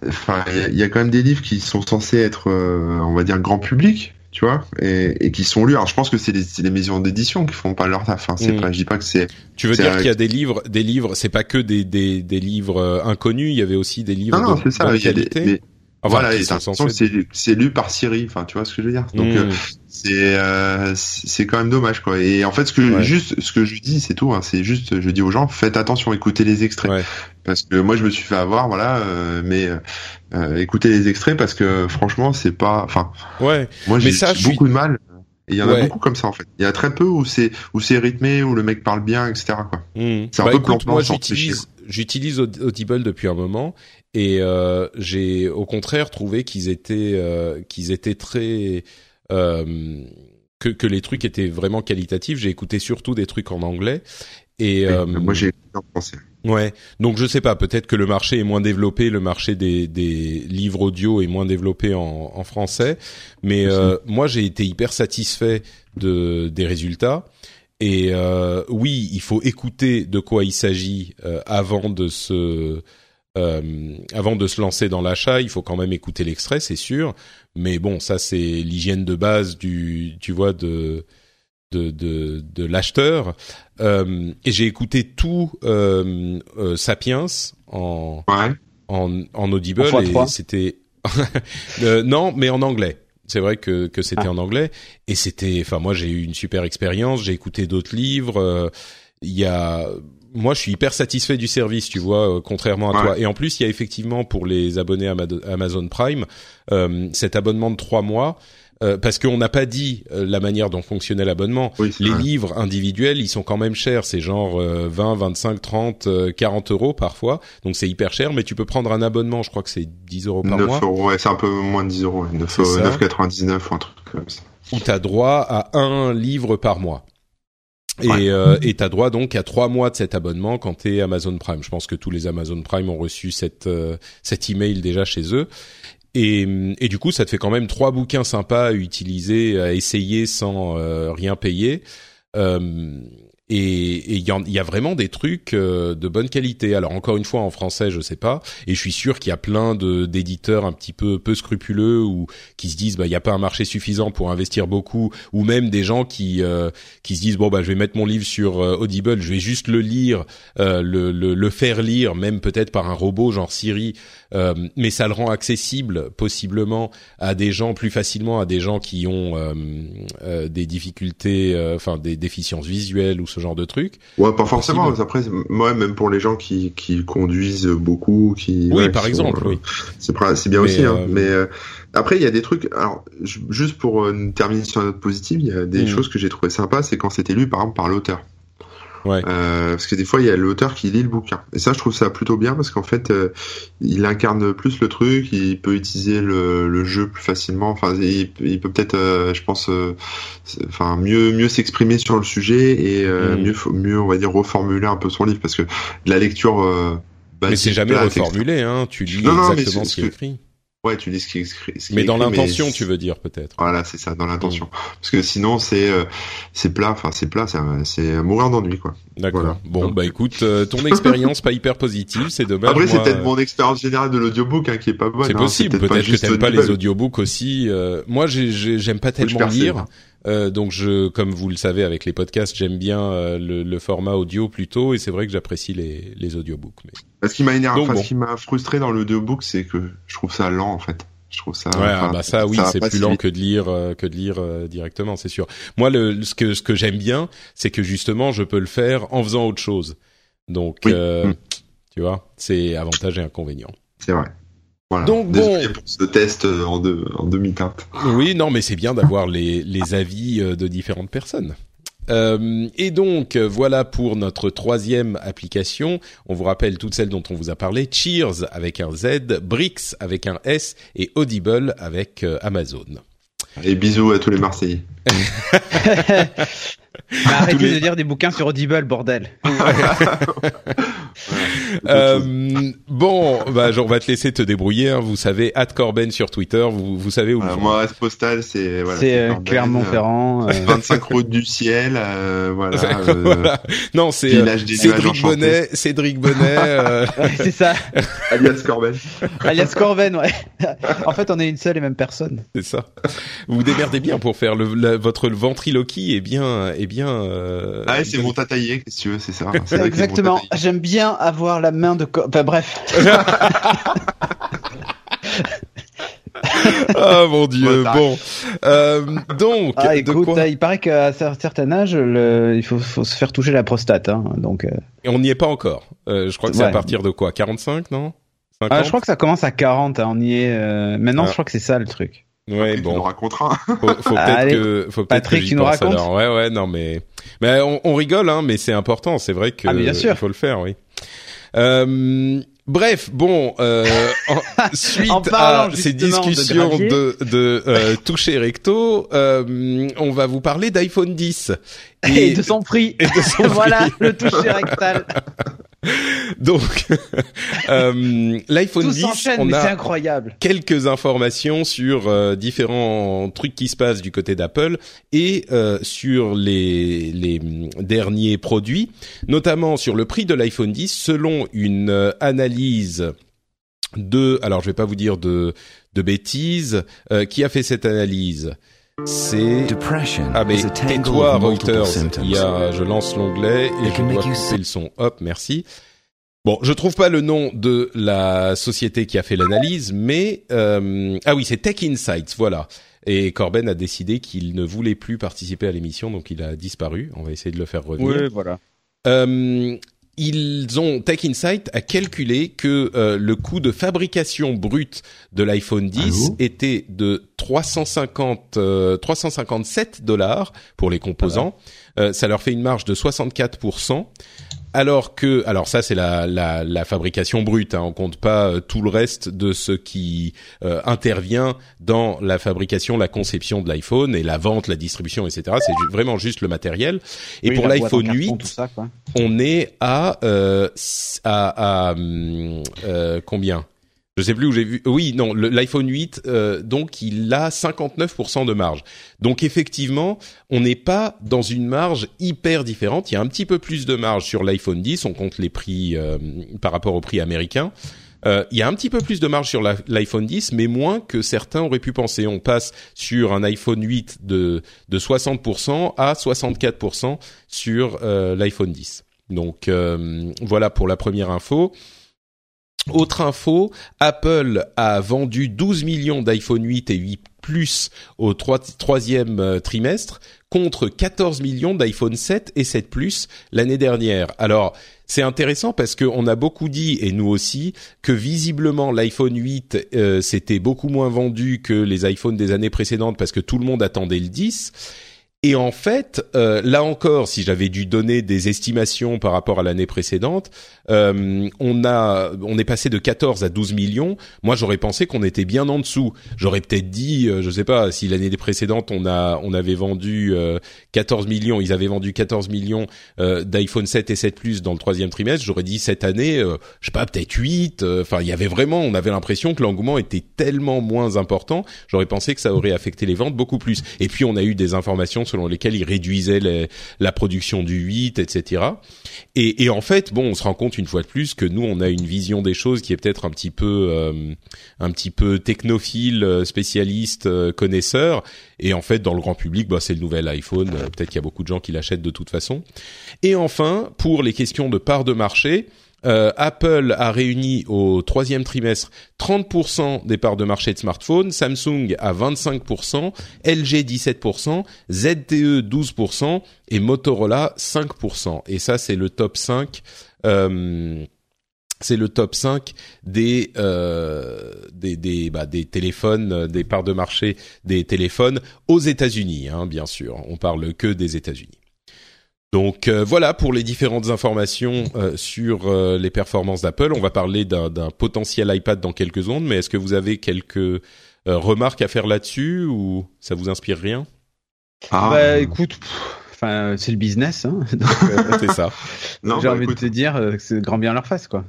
enfin, il y y, a quand même des livres qui sont censés être, euh, on va dire, grand public. Tu vois, et, et qui sont lus. Alors, je pense que c'est les, maisons d'édition qui font pas leur taf. Hein. C'est Mm. pas, je dis pas que c'est Tu veux dire un- qu'il y a des livres, des livres, c'est pas que des des, des livres euh, inconnus. Il y avait aussi des livres Non, non, c'est ça. bonne Il y a des, qualité. des- Enfin, voilà, c'est lu par Siri. Enfin, tu vois ce que je veux dire. Donc, Mm. euh, c'est euh, c'est quand même dommage, quoi. Et en fait, ce que Ouais. juste ce que je dis, c'est tout. Hein, c'est juste, je dis aux gens, faites attention, écoutez les extraits, Ouais. parce que moi, je me suis fait avoir, voilà. euh, mais euh, écoutez les extraits parce que franchement, c'est pas. Enfin, Ouais. moi, j'ai beaucoup de mal. Et il y en Ouais. a beaucoup comme ça en fait. Il y a très peu où c'est où c'est rythmé, où le mec parle bien, etc. Quoi. Hmm. C'est un Bah, peu écoute, moi j'utilise j'utilise Aud- Audible depuis un moment et euh, j'ai au contraire trouvé qu'ils étaient euh, qu'ils étaient très euh, que que les trucs étaient vraiment qualitatifs. J'ai écouté surtout des trucs en anglais et euh, moi, j'ai écouté en français. Ouais, donc je sais pas, peut-être que le marché est moins développé, le marché des, des livres audio est moins développé en, en français, mais euh, moi j'ai été hyper satisfait de des résultats. Et euh, oui, il faut écouter de quoi il s'agit euh, avant de se euh, avant de se lancer dans l'achat. Il faut quand même écouter l'extrait, c'est sûr. Mais bon, ça c'est l'hygiène de base du, tu vois, de de de, de l'acheteur. Euh, et j'ai écouté tout euh, euh, Sapiens en Ouais. en, en audible En et c'était Euh, non mais en anglais c'est vrai que que c'était Ah. en anglais et c'était enfin moi j'ai eu une super expérience j'ai écouté d'autres livres euh, il y a moi, je suis hyper satisfait du service, tu vois, euh, contrairement à toi. Et en plus, il y a effectivement pour les abonnés à Amazon Prime euh, cet abonnement de trois mois. Euh, parce qu'on n'a pas dit la manière dont fonctionnait l'abonnement. les livres individuels, ils sont quand même chers. C'est genre 20, 25, 30, 40 euros parfois. Donc c'est hyper cher, mais tu peux prendre un abonnement. Je crois que c'est 10 euros par 9 mois. Euros, ouais, c'est un peu moins de 10 euros. 9,99 ou un truc comme ça. Où t'as droit à un livre par mois. Et euh, t'as droit donc à trois mois de cet abonnement quand t'es Amazon Prime. Je pense que tous les Amazon Prime ont reçu cette euh, cet email déjà chez eux. Et, et du coup, ça te fait quand même trois bouquins sympas à utiliser, à essayer sans euh, rien payer. Euh, et il y, a vraiment des trucs euh, de bonne qualité. Alors encore une fois en français, je sais pas, et je suis sûr qu'il y a plein d'éditeurs un petit peu peu scrupuleux ou qui se disent bah il y a pas un marché suffisant pour investir beaucoup, ou même des gens qui euh, qui se disent bon bah je vais mettre mon livre sur euh, Audible, je vais juste le lire, le, le, le faire lire, même peut-être par un robot genre Siri. euh, mais ça le rend accessible possiblement à des gens plus facilement à des gens qui ont euh, euh, des difficultés, enfin des déficiences visuelles ou ce genre de trucs. Ouais, pas forcément. Après, moi, même pour les gens qui, qui conduisent beaucoup, qui oui, par exemple, oui, c'est bien aussi. Hein, mais après, il y a des trucs. Alors, juste pour terminer sur une note positive, il y a des hmm. choses que j'ai trouvé sympas, c'est quand c'était lu par exemple par l'auteur. Ouais. Euh, parce que des fois, il y a l'auteur qui lit le bouquin. Et ça, je trouve ça plutôt bien parce qu'en fait, euh, il incarne plus le truc, il peut utiliser le, le jeu plus facilement. Enfin, il, il peut peut-être, euh, je pense, euh, enfin mieux mieux s'exprimer sur le sujet et mm. mieux mieux, on va dire, reformuler un peu son livre parce que la lecture. mais c'est jamais reformulé, hein. Tu lis exactement ce qui est écrit. Ouais, tu lis ce qui est écrit. mais dans l'intention, tu veux dire peut-être. Voilà, c'est ça, dans l'intention. Mm. Parce que sinon, c'est euh, c'est plat. Enfin, c'est plat, c'est mourir d'ennui, quoi. D'accord. Bon, bah écoute, euh, ton expérience pas hyper positive, c'est dommage. Après, c'est peut-être mon expérience générale de l'audiobook hein, qui est pas bonne. C'est hein. possible. Peut-être que t'aimes pas les audiobooks aussi. Euh, moi, j'aime pas tellement lire. Euh, donc je, comme vous le savez avec les podcasts, j'aime bien euh, le, le, format audio plutôt, et c'est vrai que j'apprécie les, les audiobooks. Mais... Ce qui m'a énervé, enfin, ce qui m'a frustré dans l'audiobook, c'est que je trouve ça lent en fait. Je trouve ça. Ouais, ah, bah ça, oui, c'est plus lent que de lire euh, que de lire euh, directement, c'est sûr. Moi, le, ce que ce que j'aime bien, c'est que justement, je peux le faire en faisant autre chose. Donc, mm. tu vois, c'est avantage et inconvénient. C'est vrai. Voilà. Donc bon, pour ce test euh, en, deux, en demi-teinte. Oui, non, mais c'est bien d'avoir les, les avis euh, de différentes personnes. Euh, et donc voilà pour notre troisième application. On vous rappelle toutes celles dont on vous a parlé Cheers avec un Z, Brix avec un S et Audible avec Amazon. Et bisous à tous les Marseillais. Bah, arrêtez de lire des bouquins sur Audible, bordel. euh, bon, bah, on va te laisser te débrouiller. Hein. Vous savez, at Corben sur Twitter. Vous, vous savez où. Euh, moi, postal, c'est voilà, c'est euh, Clermont-Ferrand. 25 euh. routes du ciel. voilà, voilà. Non, c'est Cédric Bonnet. Cédric Bonnet. c'est ça. Alias Corben. Alias Corben, ouais. en fait, on est une seule et même personne. C'est ça. Vous vous démerdez bien pour faire le, votre ventriloquie est bien est bien. Euh, ah, c'est mon tataillé, que tu veux, c'est ça. Exactement. J'aime bien avoir la main de. Enfin bref. ah mon dieu. Bon, euh, donc. Ah, écoute, il paraît qu'à un certain âge, le... il faut, faut, se faire toucher la prostate, hein, donc. Euh. Et on n'y est pas encore. Euh, je crois que c'est à partir de quoi? 45, non? ah, Je crois que ça commence à 40. Hein, on y est. Maintenant, ah. je crois que c'est ça le truc. Ouais, bon. nous racontera. faut, faut peut-être que, faut peut-être Patrick, tu nous racontes. Ouais, ouais, non, mais, mais on, on rigole, hein, mais c'est important. C'est vrai que, ah, bien sûr. il faut le faire, oui. Euh, bref, bon, euh, suite à ces discussions de, de, euh, toucher recto, euh, on va vous parler d'iPhone 10 et, de son prix. Et de son voilà, le toucher rectal. Donc, euh, l'iPhone 10, on a incroyable. quelques informations sur euh, différents trucs qui se passent du côté d'Apple et euh, sur les, les derniers produits, notamment sur le prix de l'iPhone 10, selon une analyse de, alors je vais pas vous dire de, de bêtises, qui a fait cette analyse? C'est ah mais tais-toi Reuters. Il y a, je lance l'onglet et je dois couper le son. Hop, merci. Bon, je trouve pas le nom de la société qui a fait l'analyse, mais euh, ah oui, c'est Tech Insights, voilà. Et Corben a décidé qu'il ne voulait plus participer à l'émission, donc il a disparu. On va essayer de le faire revenir. Oui, voilà. Euh, ils ont Tech Insight a calculé que euh, le coût de fabrication brute de l'iPhone 10 Allô était de 350 euh, 357 dollars pour les composants. Euh, ça leur fait une marge de 64 alors que, alors ça c'est la, la, la fabrication brute, hein, on compte pas euh, tout le reste de ce qui euh, intervient dans la fabrication, la conception de l'iPhone et la vente, la distribution, etc. C'est ju- vraiment juste le matériel. Et Oui, pour l'iPhone carton, 8, tout ça, quoi. on est à euh, à, à, hum, euh, combien? Je sais plus où j'ai vu. Oui, non, l'iPhone 8, euh, donc il a 59% de marge. Donc effectivement, on n'est pas dans une marge hyper différente. Il y a un petit peu plus de marge sur l'iPhone 10. On compte les prix euh, par rapport au prix américain. Euh, il y a un petit peu plus de marge sur l'iPhone 10, mais moins que certains auraient pu penser. On passe sur un iPhone 8 de, de 60% à 64% sur euh, l'iPhone 10. Donc euh, voilà pour la première info. Autre info, Apple a vendu 12 millions d'iPhone 8 et 8 Plus au troi- troisième euh, trimestre contre 14 millions d'iPhone 7 et 7 Plus l'année dernière. Alors c'est intéressant parce qu'on a beaucoup dit, et nous aussi, que visiblement l'iPhone 8 euh, s'était beaucoup moins vendu que les iPhones des années précédentes parce que tout le monde attendait le 10. Et en fait, euh, là encore, si j'avais dû donner des estimations par rapport à l'année précédente, euh, on a, on est passé de 14 à 12 millions. Moi, j'aurais pensé qu'on était bien en dessous. J'aurais peut-être dit, euh, je sais pas, si l'année précédente on a, on avait vendu euh, 14 millions, ils avaient vendu 14 millions euh, d'iPhone 7 et 7 Plus dans le troisième trimestre. J'aurais dit cette année, euh, je sais pas, peut-être 8. euh, Enfin, il y avait vraiment, on avait l'impression que l'engouement était tellement moins important. J'aurais pensé que ça aurait affecté les ventes beaucoup plus. Et puis, on a eu des informations selon lesquelles ils réduisaient la production du 8, etc. Et, et en fait, bon, on se rend compte une fois de plus que nous, on a une vision des choses qui est peut-être un petit peu, euh, un petit peu technophile, euh, spécialiste, euh, connaisseur. Et en fait, dans le grand public, bah, c'est le nouvel iPhone. Euh, peut-être qu'il y a beaucoup de gens qui l'achètent de toute façon. Et enfin, pour les questions de part de marché. Euh, Apple a réuni au troisième trimestre 30% des parts de marché de smartphones, Samsung à 25%, LG 17%, ZTE 12% et Motorola 5%. Et ça, c'est le top 5. euh, c'est le top 5 des euh, bah, des téléphones, des parts de marché des téléphones aux États-Unis, hein, bien sûr. On parle que des États-Unis. Donc euh, voilà pour les différentes informations euh, sur euh, les performances d'Apple. On va parler d'un d'un potentiel iPad dans quelques secondes, mais est-ce que vous avez quelques euh, remarques à faire là-dessus ou ça vous inspire rien? Ah, bah écoute, enfin c'est le business, hein. Donc, euh, C'est ça. non, j'ai bah, envie écoute, de te dire, euh, que c'est grand bien leur face quoi.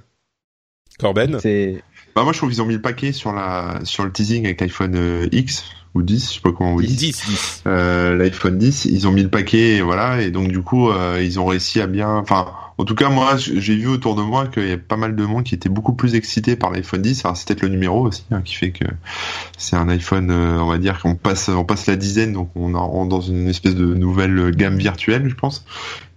Corben? C'est bah, moi je trouve qu'ils ont mis le paquet sur la sur le teasing avec l'iPhone euh, X ou 10, je sais pas comment on dit. 10 10. Euh, l'iPhone 10, ils ont mis le paquet, et voilà, et donc du coup, euh, ils ont réussi à bien. Enfin, en tout cas, moi, j'ai vu autour de moi qu'il y a pas mal de monde qui était beaucoup plus excité par l'iPhone 10. Alors, c'est peut-être le numéro aussi hein, qui fait que c'est un iPhone, euh, on va dire qu'on passe, on passe la dizaine, donc on rentre dans une espèce de nouvelle gamme virtuelle, je pense.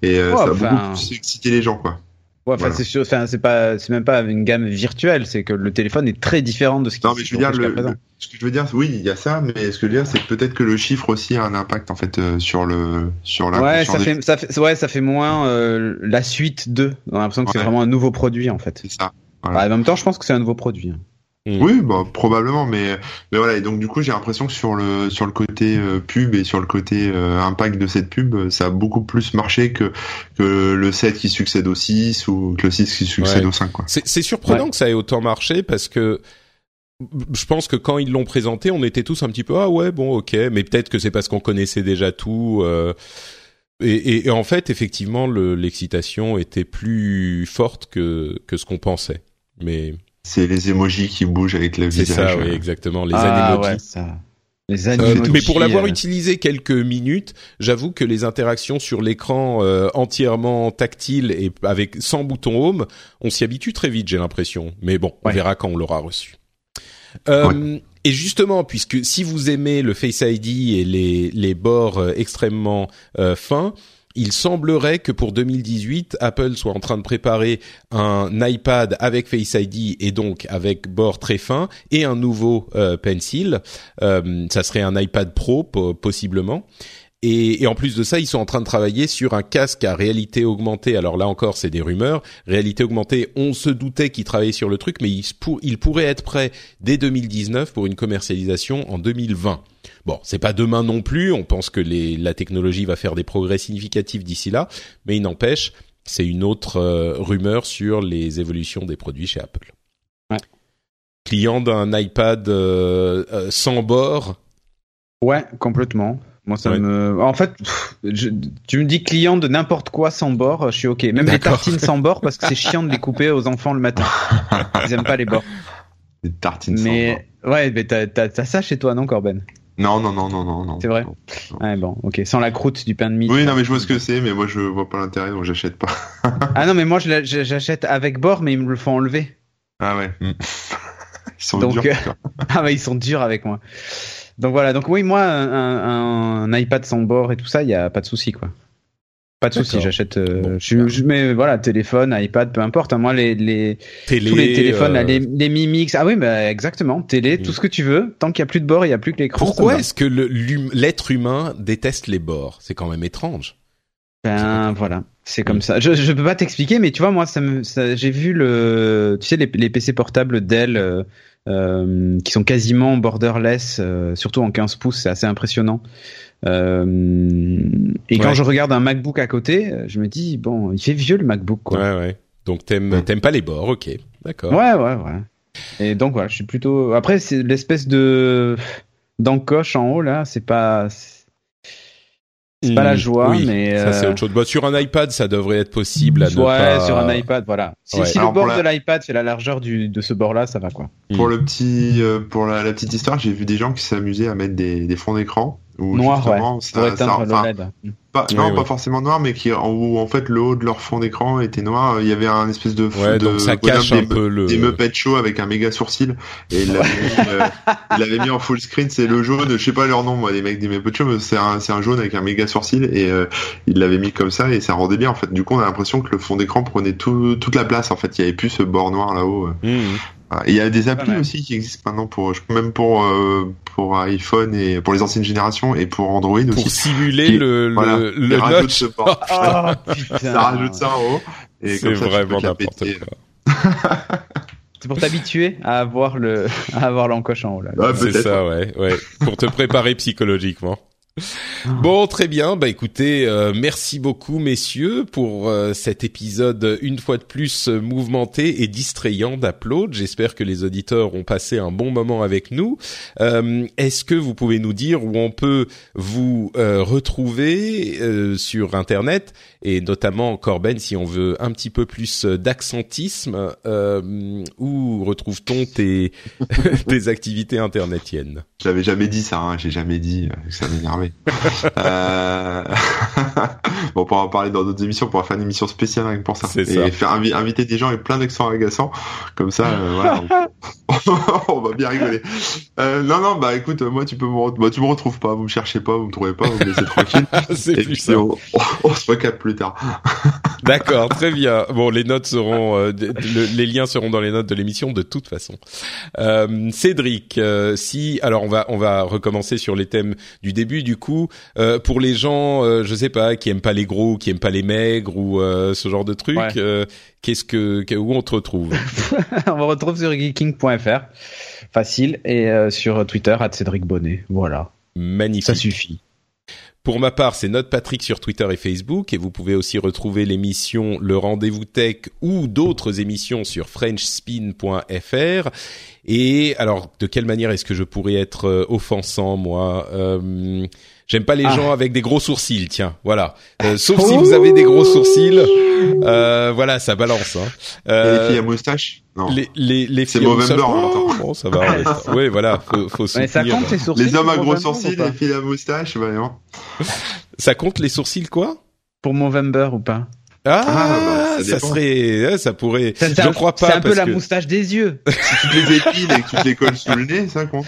Et euh, Ouais, ça a enfin- beaucoup plus excité les gens, quoi. Ouais, enfin Voilà. c'est sûr, enfin c'est pas, c'est même pas une gamme virtuelle, c'est que le téléphone est très différent de ce qui Non, mais je veux dire, le, ce que je veux dire, oui, il y a ça, mais ce que je veux dire, c'est que peut-être que le chiffre aussi a un impact en fait euh, sur le sur la. Ouais, ça fait, ça fait, ouais, ça fait moins euh, la suite 2. On a l'impression que c'est vraiment un nouveau produit en fait. C'est ça. Voilà. Ouais, en même temps, je pense que c'est un nouveau produit. Mm. Oui, bah probablement, mais mais voilà. Et donc du coup, j'ai l'impression que sur le sur le côté euh, pub et sur le côté euh, impact de cette pub, ça a beaucoup plus marché que que le 7 qui succède au 6 ou que le 6 qui succède Ouais. au 5 quoi. C'est c'est surprenant que ça ait autant marché parce que je pense que quand ils l'ont présenté, on était tous un petit peu ah ouais bon ok, mais peut-être que c'est parce qu'on connaissait déjà tout. euh, et, et- et en fait, effectivement, le- l'excitation était plus forte que que ce qu'on pensait. Mais C'est les emojis qui bougent avec le c'est visage. ça, oui, exactement. Les ah, animojis. ouais, ça. Les Euh, mais pour l'avoir euh, utilisé quelques minutes, j'avoue que les interactions sur l'écran euh, entièrement tactile et avec sans bouton home, on s'y habitue très vite, j'ai l'impression. Mais bon, on Ouais. verra quand on l'aura reçu. Euh, Et justement, puisque si vous aimez le Face ID et les les bords euh, extrêmement euh, fins, il semblerait que pour 2018, Apple soit en train de préparer un iPad avec Face ID et donc avec bord très fin et un nouveau euh, Pencil. Euh, ça serait un iPad Pro po- possiblement. Et, et, en plus de ça, ils sont en train de travailler sur un casque à réalité augmentée. Alors là encore, c'est des rumeurs. Réalité augmentée, on se doutait qu'ils travaillaient sur le truc, mais il, il pourrait être prêt dès 2019 pour une commercialisation en 2020. Bon, c'est pas demain non plus. On pense que les, la technologie va faire des progrès significatifs d'ici là, mais il n'empêche, c'est une autre euh, rumeur sur les évolutions des produits chez Apple. Ouais. Client d'un iPad euh, euh, sans bord. Ouais, complètement. Moi, ça Ouais. me. En fait, pff, je- tu me dis client de n'importe quoi sans bord, je suis ok. Même les tartines sans bord parce que c'est chiant de les couper aux enfants le matin. Ils aiment pas les bords. Des tartines sans Mais ouais, mais t'as ça chez toi, non, Corben? Bord. Non, non, non, non, non, non. C'est vrai Non. Ouais, bon, ok. Sans la croûte du pain de mie. Oui, non, mais je vois ce que c'est, mais moi je vois pas l'intérêt, donc j'achète pas. Ah non, mais moi j'achète avec bord, mais ils me le font enlever. Ah ouais. Ils sont Donc, durs. euh. Ah bah ils sont durs avec moi. Donc voilà, donc oui, moi un, iPad sans bord et tout ça, il y a pas de souci quoi. Pas de souci, j'achète. euh, Bon, je, je mets voilà téléphone, iPad, peu importe. hein. moi les les Télé, tous les téléphones, là, euh, les les Mi Mix, ah oui, bah exactement, télé, tout ce que tu veux. Tant qu'il y a plus de bord, il y a plus que l'écran. Pourquoi est-ce que l'être humain déteste les bords? C'est quand même étrange. Ben voilà, c'est Mm. comme ça. Je je peux pas t'expliquer, mais tu vois moi ça me ça, j'ai vu le tu sais les les PC portables Dell euh, qui sont quasiment borderless, euh, surtout en 15 pouces, c'est assez impressionnant. Euh, et quand Ouais. je regarde un MacBook à côté, euh, je me dis bon, il fait vieux le MacBook quoi. Ouais, ouais. Donc t'aimes t'aimes pas les bords, ok, d'accord. Ouais ouais ouais. Et donc voilà, je suis plutôt. Après c'est l'espèce de d'encoche en haut là, c'est pas c'est pas la Mm, joie, oui, mais ça c'est euh, autre chose. Bah, sur un iPad, ça devrait être possible à ouais, pas. sur un iPad, voilà. Si, Ouais. si Alors, le bord pour la- de l'iPad fait la largeur du, de ce bord-là, ça va quoi. Pour le petit, euh, pour la, la petite histoire, j'ai vu des gens qui s'amusaient à mettre des, des fonds d'écran Noir, Pour ça, ça- éteindre enfin, l'OLED. Pas, non, oui. pas forcément noir, mais qui en- où en fait le haut de leur fond d'écran était noir. Il y avait un espèce de, Ouais, de donc ça cache des, un peu le. des Muppet Show avec un méga sourcil et il l'avait mis, euh, il l'avait mis en full screen. C'est le jaune, je sais pas leur nom, moi, les mecs des Muppet Show, mais c'est un, c'est un jaune avec un méga sourcil et euh, il l'avait mis comme ça et ça rendait bien en fait. Du coup, on a l'impression que le fond d'écran prenait tout, toute la place en fait. Il y avait plus ce bord noir là-haut. euh. Et il y a des applis aussi qui existent maintenant pour, même pour euh, pour iPhone et pour les anciennes générations et pour Android Pour aussi. simuler Qui- le le, Voilà, le rajoutent notch. Oh putain. ça rajoute ça en haut. Et C'est comme ça, tu peux vraiment quoi. C'est pour t'habituer à avoir le, à avoir l'encoche en haut là. Ouais, C'est ça, ouais, ouais. Pour te préparer psychologiquement. Bon, très bien. Bah écoutez, euh, merci beaucoup messieurs pour euh, cet épisode une fois de plus euh, mouvementé et distrayant d'Upload. J'espère que les auditeurs ont passé un bon moment avec nous. Euh, Est-ce que vous pouvez nous dire où on peut vous euh, retrouver sur Internet et notamment Corben si on veut un petit peu plus d'accentisme Où retrouve-t-on tes tes activités internetiennes? Je l'avais jamais dit ça, hein, j'ai jamais dit euh, que euh... bon, pour en parler dans d'autres émissions, on pourra faire une émission spéciale rien que pour ça. C'est et ça. faire invi- inviter des gens avec plein d'accents agaçants, comme ça, euh, voilà, on... on va bien rigoler. Euh, non, non, bah écoute, moi tu peux me, bah, tu me retrouves pas, vous me cherchez pas, vous me trouvez pas, vous me laissez tranquille. C'est plus ça. on, on se recapte plus tard. D'accord, très bien. Bon, les notes seront, le- les liens seront dans les notes de l'émission de toute façon. Cédric, si, alors on va, on va recommencer sur les thèmes du début. Du coup, euh, pour les gens, euh, je sais pas, qui aiment pas les gros, qui aiment pas les maigres ou euh, ce genre de Ouais. euh, qu'est-ce que, où on te retrouve? On me retrouve sur geeking.fr. Facile. Et euh, sur Twitter, à Cédric Bonnet. Voilà. Magnifique. Ça suffit. Pour ma part, c'est Note Patrick sur Twitter et Facebook et vous pouvez aussi retrouver l'émission Le Rendez-vous Tech ou d'autres émissions sur frenchspin.fr. Et alors, de quelle manière est-ce que je pourrais être euh, offensant, moi? Euh, J'aime pas les Ah. gens avec des gros sourcils, tiens, voilà. Euh, sauf si vous avez des gros sourcils, euh, voilà, ça balance. Hein. Et Euh, les filles à moustache Non. les, les, les C'est filles à Movember, on Oh, entend. bon, ça va. on oui, voilà, faut, faut Mais ça compte les sourcils. Les hommes à gros sourcils, les filles à moustache, non. Ça compte les sourcils, quoi? Pour Movember ou pas? Ah, Ah, bah, ça ça serait, ouais, ça pourrait. Ça, c'est je un- crois C'est pas un peu la que moustache des yeux. Si tu te les épiles et que tu te les colles sous le nez, ça compte.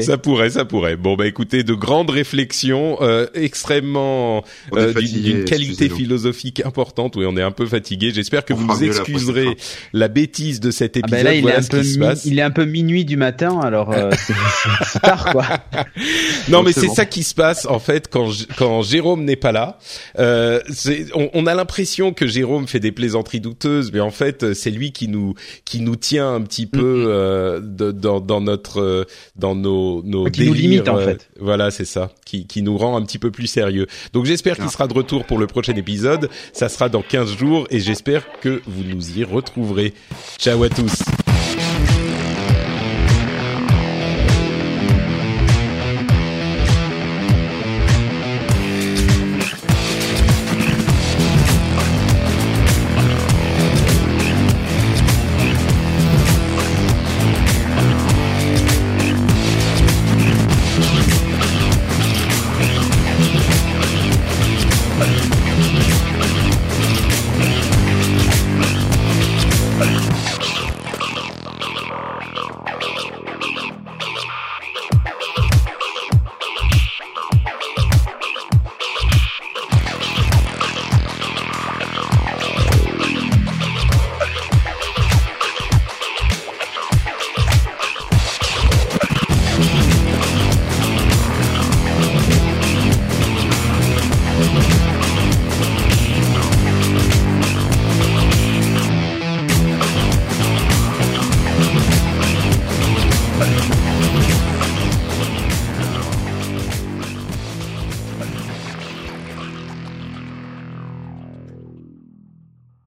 ça pourrait, ça pourrait. Bon bah écoutez, de grandes réflexions, euh, extrêmement euh, d'une- qualité philosophique importante. Oui, on est un peu fatigué. J'espère que On vous nous la excuserez la bêtise de cet Ah épisode. ben là, il, voilà est un ce peu il est un peu minuit du matin, alors euh, c'est- c'est c'est tard quoi. Non, Donc, mais c'est c'est bon. ça qui se passe en fait quand J- quand Jérôme n'est pas là. Euh, c'est- on, on a l'impression que Jérôme fait des plaisanteries douteuses, mais en fait euh, c'est lui qui nous qui nous tient un petit peu euh, de- dans dans notre euh, dans nos nos Qui nous limite, en euh, fait. Voilà, c'est ça, qui qui nous rend un petit peu plus sérieux. Donc j'espère qu'il sera de retour pour le prochain épisode. Ça sera dans 15 jours et j'espère que vous nous y retrouverez. Ciao à tous.